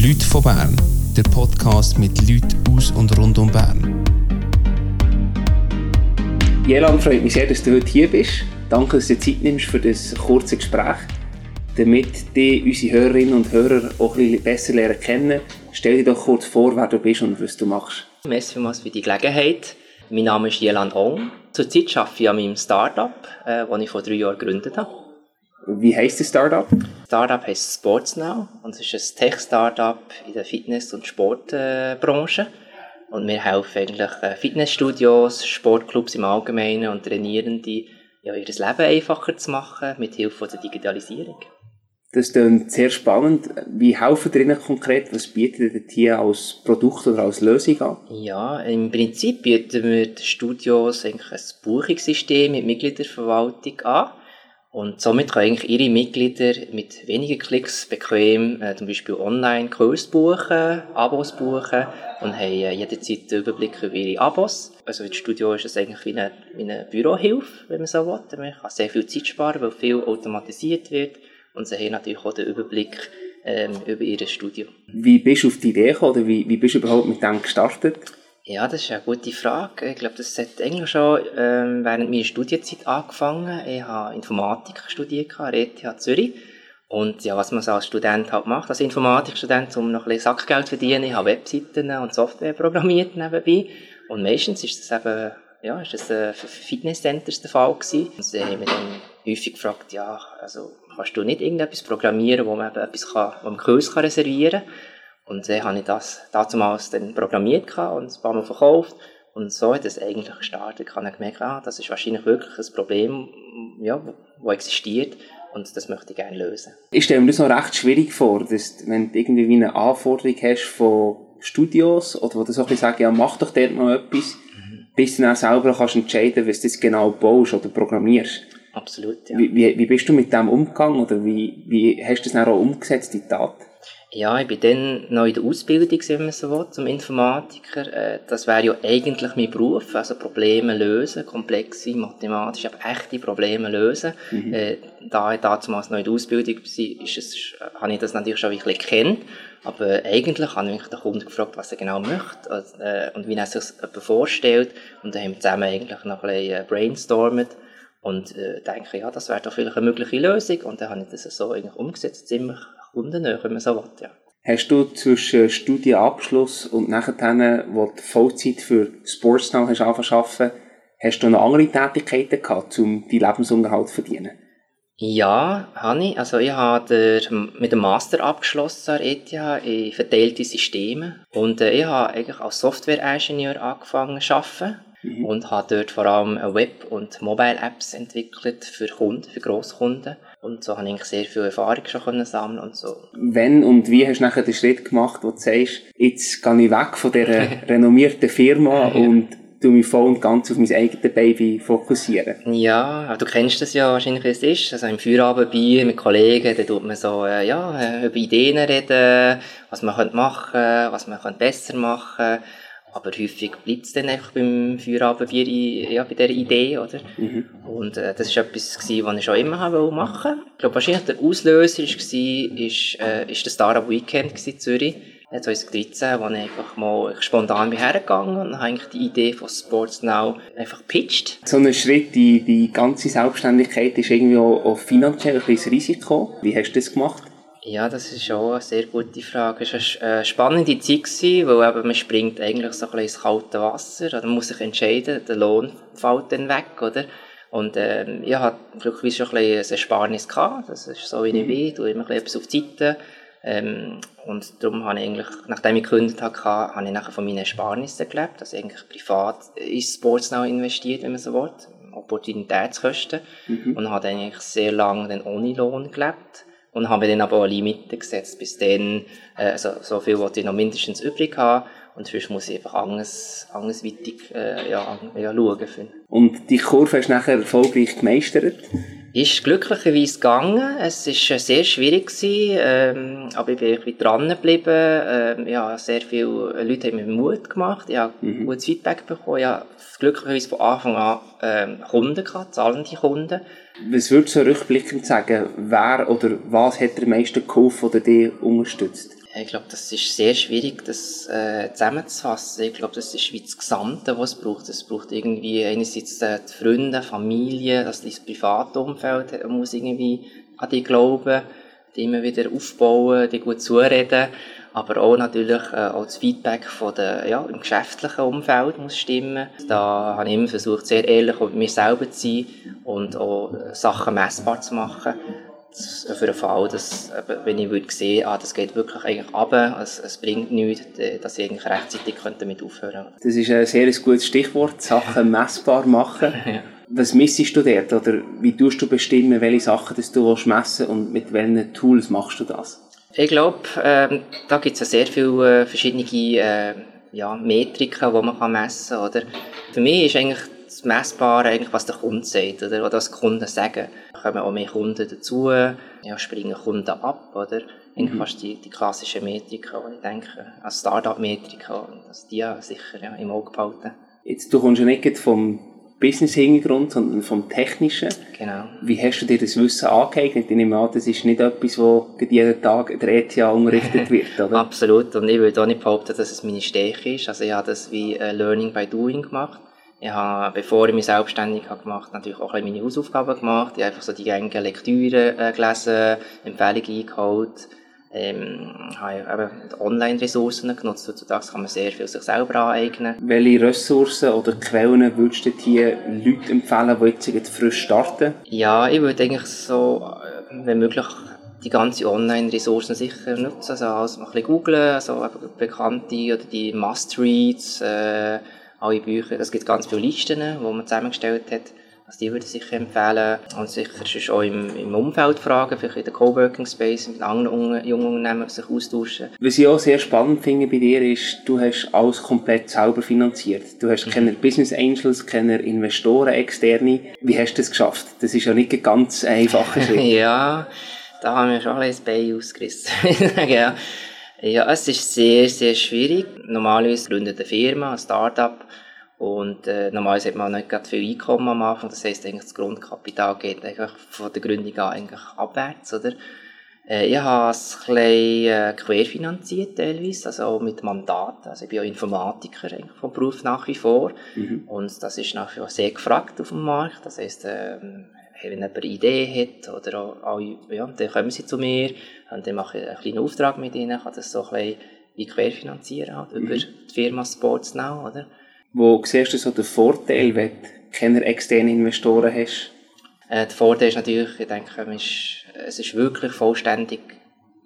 Leute von Bern, der Podcast mit Leuten aus und rund um Bern. Jelan, freut mich sehr, dass du heute hier bist. Danke, dass du dir Zeit nimmst für das kurze Gespräch. Damit die unsere Hörerinnen und Hörer auch ein bisschen besser lernen kennen, stell dir doch kurz vor, wer du bist und was du machst. Merci vielmals für die Gelegenheit. Mein Name ist Jelan Ong. Zurzeit arbeite ich an meinem Startup, äh, das ich vor drei Jahren gegründet habe. Wie heisst das Startup? Startup heißt SportsNow und es ist ein Tech-Startup in der Fitness- und Sportbranche. Und wir helfen eigentlich äh, Fitnessstudios, Sportclubs im Allgemeinen und Trainierenden, ja, ihr Leben einfacher zu machen mit Hilfe der Digitalisierung. Das ist sehr spannend. Wie helfen ihr Ihnen konkret? Was bietet ihr hier als Produkt oder als Lösung an? Ja, im Prinzip bieten wir den Studios eigentlich ein Buchungssystem mit Mitgliederverwaltung an. Und somit können eigentlich ihre Mitglieder mit wenigen Klicks bequem äh, zum Beispiel online Kurs buchen, Abos buchen und haben äh, jederzeit den Überblick über ihre Abos. Also das Studio ist es eigentlich wie eine, wie eine Bürohilfe, wenn man so will. Man kann sehr viel Zeit sparen, weil viel automatisiert wird und sie haben natürlich auch den Überblick ähm, über ihr Studio. Wie bist du auf die Idee gekommen oder wie, wie bist du überhaupt mit dem gestartet? Ja, das ist eine gute Frage. Ich glaube, das hat eigentlich schon ähm, während meiner Studienzeit angefangen. Ich habe Informatik studiert an ETH Zürich. Und ja, was man so als Student halt macht, als Informatikstudent, um noch ein bisschen Sackgeld zu verdienen, ich habe Webseiten und Software programmiert nebenbei. Und meistens ist das eben, ja, ist das äh, für Fitnesscenters der Fall gewesen. Und sie haben mich dann häufig gefragt, ja, also kannst du nicht irgendetwas programmieren, wo man eben etwas kann, wo man Kurs kann reservieren kann. Und dann habe ich das damals dann programmiert und ein paar Mal verkauft. Und so hat es eigentlich gestartet. Ich habe gemerkt, ah, das ist wahrscheinlich wirklich ein Problem, ja, das existiert. Und das möchte ich gerne lösen. Ich stelle mir das noch recht schwierig vor, dass, wenn du irgendwie eine Anforderung hast von Studios, oder wo du so ein bisschen sagst, ja, mach doch dort mal etwas, mhm. bis du dann selber kannst entscheiden, was du das genau baust oder programmierst. Absolut, ja. Wie, wie, wie bist du mit dem umgegangen oder wie, wie hast du das dann auch umgesetzt, die Tat? Ja, ich bin dann noch in der Ausbildung, wenn man so will, zum Informatiker. Äh, das wäre ja eigentlich mein Beruf, also Probleme lösen, komplexe, mathematische, aber echte Probleme lösen. Mhm. Äh, da ich damals noch in der Ausbildung war, ist es, habe ich das natürlich schon ein bisschen gekannt. Aber eigentlich habe ich den Kunden gefragt, was er genau möchte äh, und wie er sich das vorstellt. Und dann haben wir zusammen eigentlich noch ein bisschen brainstormt und äh, denke, ja, das wäre doch vielleicht eine mögliche Lösung. Und dann habe ich das so eigentlich umgesetzt, ziemlich wenn man so will, ja. Hast du zwischen Studienabschluss und nachher, wo du Vollzeit für Sportsnow hast angefangen hast du noch andere Tätigkeiten gehabt, um deinen Lebensunterhalt zu verdienen? Ja, habe ich. Also ich habe mit dem Master abgeschlossen an ETH in verteilte Systeme und äh, ich habe eigentlich als Software-Ingenieur angefangen zu arbeiten mhm. und habe dort vor allem Web- und Mobile-Apps entwickelt für Kunden, für Grosskunden. Und so habe ich sehr viel Erfahrung schon können sammeln und so. Wenn und wie hast du nachher den Schritt gemacht, wo du sagst, jetzt gehe ich weg von dieser renommierten Firma ja. und du mich voll und ganz auf mein eigenes Baby fokussieren. Ja, du kennst das ja wahrscheinlich, wie es ist. Also im Feierabendbier mit Kollegen, da tut man so, äh, ja, äh, über Ideen reden, was man machen könnte, was man besser machen könnte. Aber häufig bleibt es dann einfach beim Feierabendbier ja, bei dieser Idee, oder? Mhm. Und äh, das war etwas, gewesen, was ich schon immer machen wollte. Ich glaube, wahrscheinlich der Auslöser war, ist, äh, ist das Startup Weekend in Zürich. 2013, wo ich einfach mal spontan bin hergegangen und habe eigentlich die Idee von Sports Now einfach gepitcht. So ein Schritt, die, die ganze Selbstständigkeit ist irgendwie auch, auch finanziell ein bisschen Risiko. Wie hast du das gemacht? Ja, das ist schon eine sehr gute Frage. Es war eine spannende Zeit, weil eben man springt eigentlich so ein bisschen ins kalte Wasser. Oder man muss sich entscheiden, der Lohn fällt dann weg, oder? Und ähm, ich hatte glücklicherweise schon ein bisschen ein Ersparnis gehabt. Das ist so, wie ich bin. Ich immer etwas auf die Seite. Ähm, und darum habe ich eigentlich, nachdem ich gekündigt habe, habe ich nachher von meinen Ersparnissen gelebt. Also eigentlich privat in Sportsnow investiert, wenn man so will. Opportunitätskosten. Mhm. Und habe eigentlich sehr lange dann ohne Lohn gelebt und habe dann aber auch Limite gesetzt. Bis dann, äh, also, so viel wollte ich noch mindestens übrig haben und sonst muss ich einfach anders, andersweitig äh, ja, ja, schauen. Finden. Und die Kurve hast du nachher erfolgreich gemeistert? Ist glücklicherweise gegangen. Es war sehr schwierig, gewesen, ähm, aber ich bin irgendwie dran geblieben. Ähm, ja, sehr viele Leute haben mir Mut gemacht. Ich habe mhm. gutes Feedback bekommen. Ich habe glücklicherweise von Anfang an ähm, Kunden gehabt, zahlende Kunden. Was würdest du rückblickend sagen, wer oder was hat der meisten geholfen oder dich unterstützt? Ich glaube, das ist sehr schwierig, das äh, zusammenzufassen. Ich glaube, das ist wie das Gesamte, was es braucht. Es braucht irgendwie einerseits äh, die Freunde, Familie, also das private Umfeld muss irgendwie an dich glauben, die immer wieder aufbauen, die gut zureden, aber auch natürlich äh, auch das Feedback von der, ja, im geschäftlichen Umfeld muss stimmen. Da habe ich immer versucht, sehr ehrlich mit mir selber zu sein und auch Sachen messbar zu machen für den Fall, dass, wenn ich würde sehen, ah, das geht wirklich eigentlich runter, es, es bringt nichts, dass ich eigentlich rechtzeitig damit aufhören könnte. Das ist ein sehr gutes Stichwort, Sachen messbar machen. ja. Was missest du dort oder wie tust du bestimmen, welche Sachen das du messen und mit welchen Tools machst du das? Ich glaube, ähm, da gibt es ja sehr viele äh, verschiedene äh, ja, Metriken, die man messen kann. Oder? Für mich ist eigentlich das Messbare, eigentlich, was der Kunde sagt oder, oder was die Kunden sagen. Da kommen auch mehr Kunden dazu, ja, springen Kunden ab. Oder? Eigentlich mhm. fast die, die klassischen Metriken, die ich denke, als Start-up-Metriken, also die ja sicher ja, im Auge behalten. Jetzt, du kommst ja nicht vom Business-Hintergrund, sondern vom Technischen. Genau. Wie hast du dir das Wissen angeeignet? Ich nehme an, das ist nicht etwas, wo jeden Tag in der ETH unterrichtet wird, oder? Absolut. Und ich würde auch nicht behaupten, dass es meine Stärke ist. Also ich habe das wie uh, Learning by Doing gemacht. Ich habe, bevor ich mich selbstständig habe gemacht natürlich auch ein meine Hausaufgaben gemacht. Ich habe einfach so die gängigen Lektüre äh, gelesen, Empfehlungen eingeholt ähm, habe eben Online-Ressourcen genutzt. Heutzutage kann man sehr viel sich selber aneignen. Welche Ressourcen oder Quellen würdest du hier Leute empfehlen, die jetzt frisch starten? Ja, ich würde eigentlich so, äh, wenn möglich, die ganzen Online-Ressourcen sicher nutzen. Also, also ein bisschen googlen, also bekannte oder die Must-Reads, äh, alle Bücher. Es gibt ganz viele Listen, die man zusammengestellt hat. Also die würde ich sicher empfehlen. Und sicher ist auch im, im Umfeld fragen, vielleicht in der Coworking Space mit anderen jungen Unternehmen sich austauschen. Was ich auch sehr spannend finde bei dir ist, du hast alles komplett selber finanziert. Du hast mhm. keine Business Angels, keine Investoren, externe. Wie hast du das geschafft? Das ist ja nicht ein ganz einfacher Schritt. ja, da haben wir schon ein Bein ausgerissen. ja. ja, es ist sehr, sehr schwierig. Normalerweise gründet eine Firma, ein Startup und äh, normalerweise hat man nicht gerade viel Einkommen am Anfang, das heisst eigentlich das Grundkapital geht eigentlich von der Gründung an eigentlich abwärts, oder? Äh, ich habe es ein bisschen äh, querfinanziert teilweise, also auch mit Mandaten. Also ich bin auch Informatiker eigentlich vom Beruf nach wie vor mhm. und das ist nach wie vor sehr gefragt auf dem Markt. Das heisst, äh, wenn jemand eine Idee hat oder auch, auch, ja, dann kommen sie zu mir und dann mache ich einen kleinen Auftrag mit ihnen, kann das so ein bisschen querfinanzieren halt, mhm. über die Firma Sports Now, oder? Wo siehst du so den Vorteil, wenn du keine externen Investoren hast? Äh, der Vorteil ist natürlich, ich denke, es ist wirklich vollständig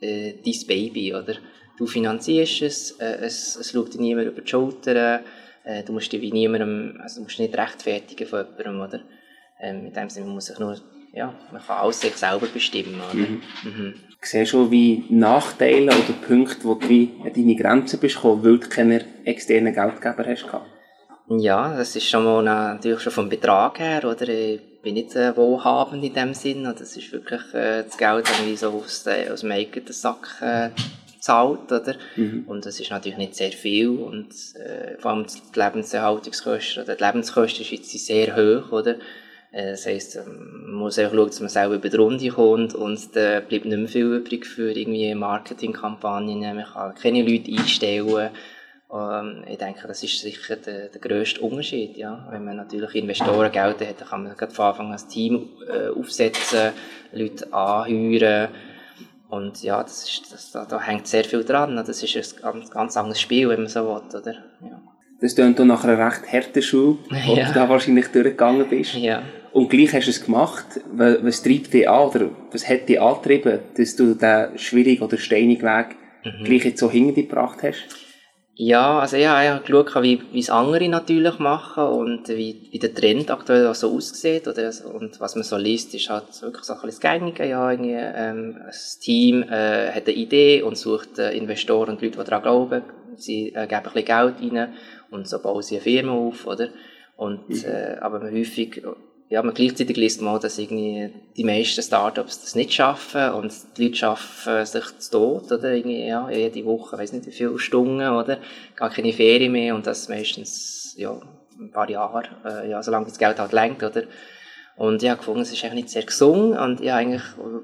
äh, dein Baby, oder? Du finanzierst es, äh, es, es schaut dir niemand über die Schulter, äh, du musst dich wie niemandem, also du musst nicht rechtfertigen von jemandem, oder? Ähm, in dem Sinne, man muss sich nur, ja, man kann alles sich selber bestimmen, oder? Mhm. Mhm. Siehst du wie Nachteile oder Punkte, wo du wie an deine Grenzen bist gekommen, weil du keine externen Geldgeber hast gehabt? Ja, das ist schon mal natürlich schon vom Betrag her, oder? Ich bin nicht äh, wohlhabend in dem Sinn, oder? Das ist wirklich äh, das Geld, das ich so aus, äh, aus dem eigenen Sack äh, zahlt, oder? Mhm. Und das ist natürlich nicht sehr viel und äh, vor allem die Lebenserhaltungskosten oder die Lebenskosten sind sehr hoch, oder? Äh, das heisst, ähm, man muss auch schauen, dass man selber über die Runde kommt und da bleibt nicht mehr viel übrig für irgendwie Marketingkampagnen. Man kann keine Leute einstellen ähm, ich denke, das ist sicher der, der grösste Unterschied. Ja? Wenn man natürlich Investoren Geld hat, dann kann man von Anfang an ein Team äh, aufsetzen, Leute anheuern. Und ja, das ist, das, da, da hängt sehr viel dran. Das ist ein ganz, ganz anderes Spiel, wenn man so will. Oder? Ja. Das klingt nach einer recht harten Schule, wo ja. du da wahrscheinlich durchgegangen bist. Ja. Und gleich hast du es gemacht. Was treibt dich an oder was hat dich angetrieben, dass du diesen schwierigen oder steinigen Weg mhm. gleich jetzt so hinter dich gebracht hast? Ja, also ich habe geschaut, wie, wie es andere natürlich machen und wie, wie der Trend aktuell so aussieht. Oder, und was man so liest, ist halt wirklich so ein bisschen das Gängige. Ja, irgendwie, ähm, das Team äh, hat eine Idee und sucht äh, Investoren und Leute, die daran glauben. Sie äh, geben ein bisschen Geld rein und so bauen sie eine Firma auf. Oder? Und, mhm. äh, aber häufig ja, man gleichzeitig liest man, dass irgendwie die meisten Startups das nicht schaffen und die Leute schaffen sich zu Tod, oder? Irgendwie, ja, jede Woche, weiß nicht wie viele Stunden, oder? Gar keine Ferien mehr und das meistens, ja, ein paar Jahre, äh, ja, solange das Geld halt lenkt, oder? Und ich habe gefunden, es ist eigentlich nicht sehr gesund und ich eigentlich,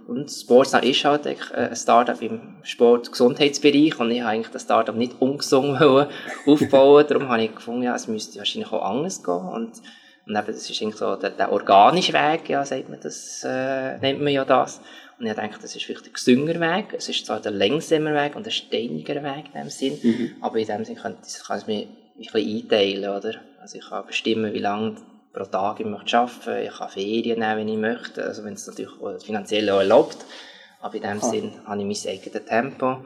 und Sportsnow ist halt eigentlich ein Startup im Sport-Gesundheitsbereich und ich habe eigentlich das Startup nicht ungesund aufbauen Darum habe ich gefunden, ja, es müsste wahrscheinlich auch anders gehen und, und eben, das ist eigentlich so der, der organische Weg, ja, sagt man das, äh, nennt man ja das. Und ich denke, das ist vielleicht ein gesünger Weg. Es ist zwar der längsamer Weg und der steiniger Weg in dem Sinn, mhm. aber in dem Sinn kann, kann ich mich ein bisschen einteilen, oder? Also ich kann bestimmen, wie lange pro Tag ich möchte arbeiten. Ich kann Ferien nehmen, wenn ich möchte, also wenn es natürlich finanziell auch erlaubt. Aber in dem ah. Sinn habe ich mein eigenes Tempo.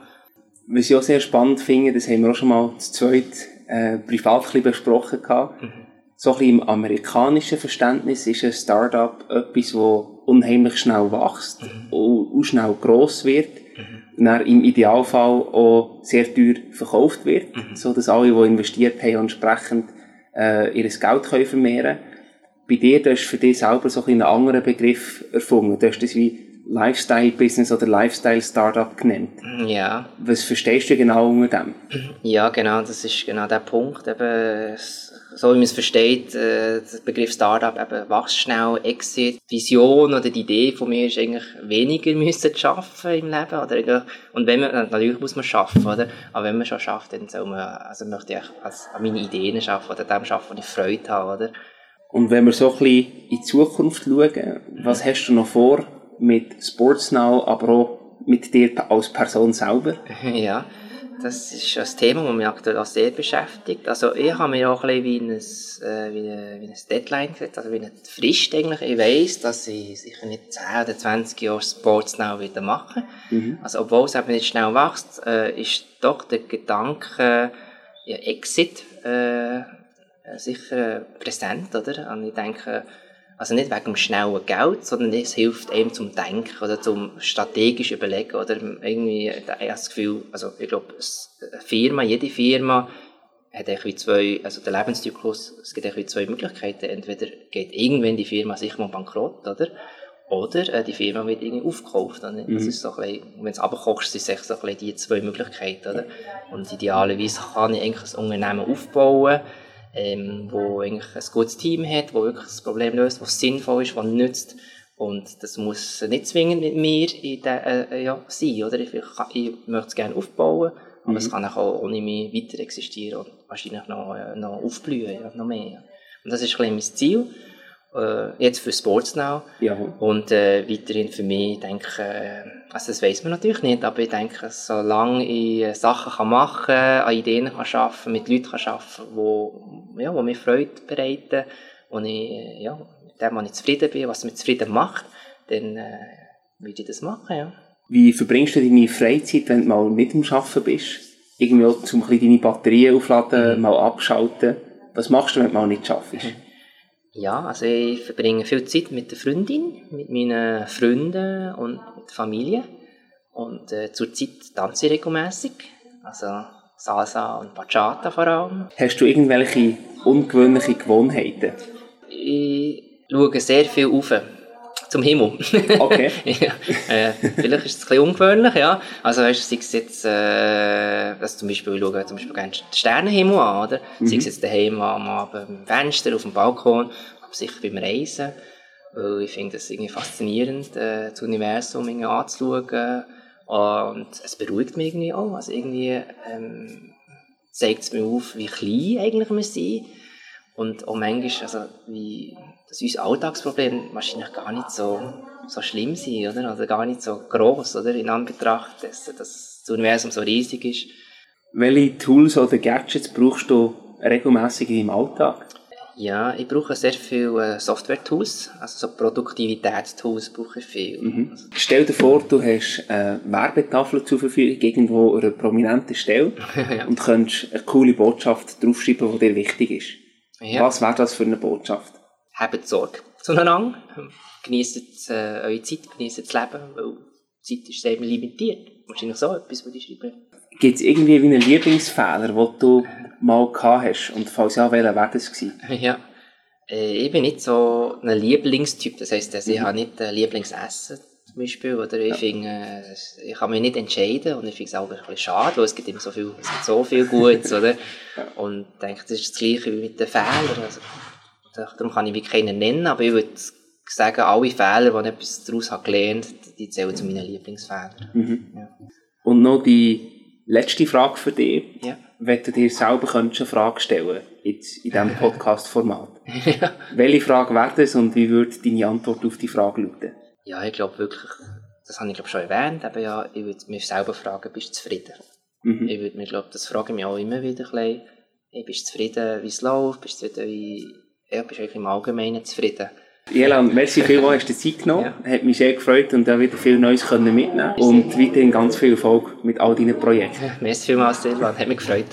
Was ich auch sehr spannend finde, das haben wir auch schon mal zu zweit äh, privat ein besprochen gehabt. Mhm. So ein bisschen im amerikanischen Verständnis ist ein Startup etwas, das unheimlich schnell wächst mhm. und, schnell gross wird. Mhm. Dann im Idealfall auch sehr teuer verkauft wird, mhm. so dass alle, die investiert haben, entsprechend äh, ihr Geld können vermehren können bei dir, du hast für dich selber so ein einen anderen Begriff erfunden. Du hast das wie Lifestyle-Business oder Lifestyle-Startup genannt. Ja. Was verstehst du genau unter dem? Ja, genau, das ist genau der Punkt. Eben, so wie man es versteht, äh, der Begriff Startup eben wächst schnell, Exit, Vision oder die Idee von mir ist eigentlich weniger müssen schaffen im Leben oder und wenn man natürlich muss man schaffen, oder? Aber wenn man schon schafft, dann soll man also möchte ich also an meine Ideen schaffen oder dem schaffen, wo ich Freude habe, oder? Und wenn wir so ein bisschen in die Zukunft schauen, was hast du noch vor mit Sportsnow, aber auch mit dir als Person selber? Ja, das ist ein Thema, das mich aktuell auch sehr beschäftigt. Also ich habe mir auch ein bisschen wie ein, äh, wie ein, wie ein Deadline gesetzt, also wie eine Frist eigentlich. Ich weiss, dass ich sicher nicht 10 oder 20 Jahre Sportsnow wieder machen mhm. Also obwohl es eben nicht schnell wächst, äh, ist doch der Gedanke, ja, Exit, äh, äh, sicher präsent, oder? Und ich denke, also nicht wegen dem schnellen Geld, sondern es hilft einem zum Denken oder zum strategisch überlegen, oder? Irgendwie, ich habe das Gefühl, also ich glaube, eine Firma, jede Firma hat irgendwie zwei, also der Lebenszyklus, es gibt irgendwie zwei Möglichkeiten. Entweder geht irgendwann die Firma sicher mal bankrott, oder? Oder äh, die Firma wird irgendwie aufgekauft. Oder? Mhm. Das ist so ein bisschen, wenn es abkochst, sind es so ein bisschen die zwei Möglichkeiten. Oder? Und idealerweise kann ich eigentlich ein Unternehmen aufbauen, ähm, wo eigentlich ein gutes Team hat, wo wirklich das Problem löst, was sinnvoll ist, was nützt. Und das muss nicht zwingend mit mir in der, äh, ja, sein, oder? Ich, ich möchte es gerne aufbauen, aber mhm. es kann auch ohne mich weiter existieren und wahrscheinlich noch, äh, noch aufblühen, ja, noch mehr. Und das ist ein bisschen mein Ziel äh, jetzt für Sportsnow. Ja. Und äh, weiterhin für mich, denke äh, also das weiß man natürlich nicht, aber ich denke, solange ich äh, Sachen kann machen kann, an Ideen kann arbeiten, mit Leuten kann arbeiten, wo, ja, wo mir Freude bereiten, wo ich, äh, ja, mit dem, wo ich zufrieden bin, was mich zufrieden macht, dann äh, würde ich das machen, ja. Wie verbringst du deine Freizeit, wenn du mal nicht am Arbeiten bist? Irgendwie auch, um deine Batterien aufladen, mhm. mal abschalten. Was machst du, wenn du mal nicht arbeitest? Mhm. Ja, also ich verbringe viel Zeit mit der Freundin, mit meinen Freunden und mit der Familie. Und äh, zurzeit tanze ich regelmässig, also Salsa und Bachata vor allem. Hast du irgendwelche ungewöhnliche Gewohnheiten? Ich schaue sehr viel auf zum Himmel. Okay. ja, äh, vielleicht ist es ein bisschen ungewöhnlich, ja. Also weißt, sei es jetzt, äh, also zum Beispiel, ich schaue zum Beispiel gerne den Sternenhimmel an, oder? Mhm. Sei es jetzt daheim am Abend im Fenster, auf dem Balkon, aber sicher beim Reisen. Weil ich finde es irgendwie faszinierend, äh, das Universum irgendwie anzuschauen. Und es beruhigt mich irgendwie auch. Also irgendwie ähm, zeigt es mir auf, wie klein eigentlich wir sind. Und auch manchmal, also wie dass unser Alltagsproblem wahrscheinlich gar nicht so, so schlimm sind, oder? Oder gar nicht so groß, oder? In Anbetracht dessen, dass das Universum so riesig ist. Welche Tools oder Gadgets brauchst du regelmäßig im Alltag? Ja, ich brauche sehr viele äh, Software-Tools, also so Produktivitätstools brauche ich viel. Mhm. Stell dir vor, du hast eine Werbetafel zur Verfügung irgendwo an einer prominenten Stelle ja. und könntest eine coole Botschaft draufschreiben, die dir wichtig ist. Ja. Was wäre das für eine Botschaft? Habt Sorge zueinander, genießt äh, eure Zeit, genießt das Leben, weil die Zeit ist sehr limitiert. Wahrscheinlich so etwas, was ich schreibe. Gibt es irgendwie wie einen Lieblingsfehler, den du mal gehabt hast? Und falls ja, welcher wäre das gewesen? Ja, äh, ich bin nicht so ein Lieblingstyp. Das heisst, also, ich mhm. habe nicht ein Lieblingsessen zum Beispiel. Oder ich, ja. finde, äh, ich kann mich nicht entscheiden und ich finde es auch ein bisschen schade, weil es gibt immer so viel, es gibt so viel Gutes. oder? Ja. Und ich denke, das ist das Gleiche wie mit den Fehlern. Also, Darum kann ich wie keinen nennen, aber ich würde sagen, alle Fehler, die ich etwas daraus habe gelernt habe, die zählen zu meinen Lieblingsfehlern. Mhm. Ja. Und noch die letzte Frage für dich. Ja. Wenn du dir selber könntest eine Frage stellen jetzt in diesem Podcast-Format. Welche Frage wäre das und wie würde deine Antwort auf die Frage lauten? Ja, ich glaube wirklich, das habe ich glaube schon erwähnt, aber ja, ich würde mich selber fragen, bist du zufrieden? Mhm. Ich würde mir, glaube das frage ich mich auch immer wieder ein bisschen, bist du zufrieden, wie es läuft, bist du zufrieden, wie, ja, bist eigentlich im Allgemeinen zufrieden? Jelan, merci vielmals, hast du dir Zeit genommen. Hat mich sehr gefreut und auch wieder viel Neues können mitnehmen Und weiterhin ganz viel Erfolg mit all deinen Projekten. Merci vielmals, Silvan, hat mich gefreut.